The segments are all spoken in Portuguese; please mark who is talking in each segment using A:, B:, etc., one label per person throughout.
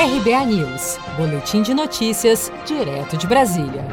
A: RBA News, Boletim de Notícias, direto de Brasília.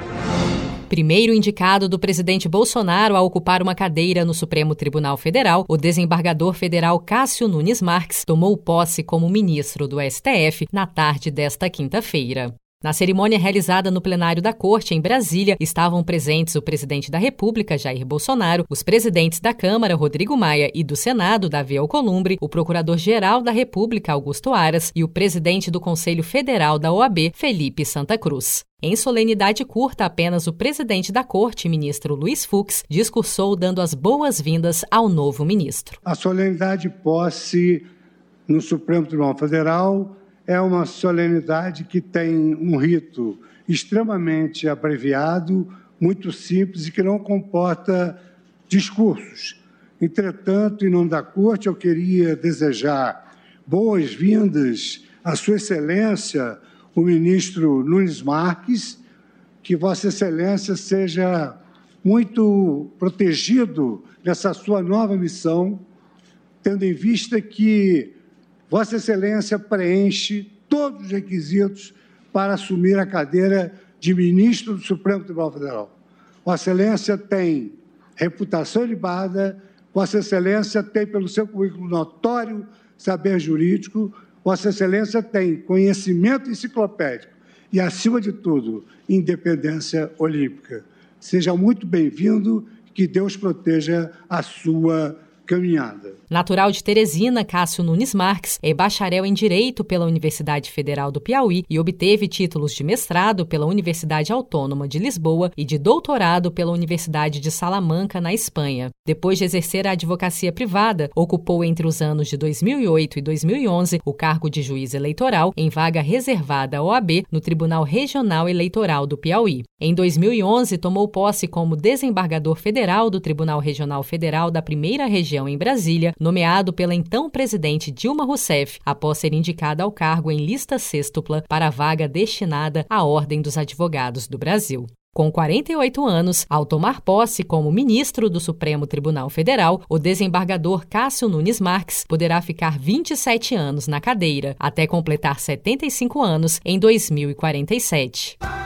A: Primeiro indicado do presidente Bolsonaro a ocupar uma cadeira no Supremo Tribunal Federal, o desembargador federal Cássio Nunes Marques tomou posse como ministro do STF na tarde desta quinta-feira. Na cerimônia realizada no plenário da Corte, em Brasília, estavam presentes o presidente da República, Jair Bolsonaro, os presidentes da Câmara, Rodrigo Maia, e do Senado, Davi Alcolumbre, o procurador-geral da República, Augusto Aras, e o presidente do Conselho Federal da OAB, Felipe Santa Cruz. Em solenidade curta, apenas o presidente da Corte, ministro Luiz Fux, discursou dando as boas-vindas ao novo ministro.
B: A solenidade posse no Supremo Tribunal Federal é uma solenidade que tem um rito extremamente abreviado, muito simples e que não comporta discursos. Entretanto, em nome da Corte, eu queria desejar boas-vindas à Sua Excelência, o ministro Nunes Marques, que Vossa Excelência seja muito protegido nessa sua nova missão, tendo em vista que Vossa Excelência preenche todos os requisitos para assumir a cadeira de ministro do Supremo Tribunal Federal. Vossa Excelência tem reputação ilibada, Vossa Excelência tem, pelo seu currículo notório saber jurídico, Vossa Excelência tem conhecimento enciclopédico e, acima de tudo, independência olímpica. Seja muito bem-vindo, que Deus proteja a sua caminhada.
A: Natural de Teresina, Cássio Nunes Marques é bacharel em Direito pela Universidade Federal do Piauí e obteve títulos de mestrado pela Universidade Autônoma de Lisboa e de doutorado pela Universidade de Salamanca, na Espanha. Depois de exercer a advocacia privada, ocupou entre os anos de 2008 e 2011 o cargo de juiz eleitoral em vaga reservada à OAB no Tribunal Regional Eleitoral do Piauí. Em 2011, tomou posse como desembargador federal do Tribunal Regional Federal da Primeira Região região em Brasília, nomeado pela então presidente Dilma Rousseff, após ser indicada ao cargo em lista sextupla para a vaga destinada à Ordem dos Advogados do Brasil. Com 48 anos, ao tomar posse como ministro do Supremo Tribunal Federal, o desembargador Cássio Nunes Marques poderá ficar 27 anos na cadeira, até completar 75 anos em 2047.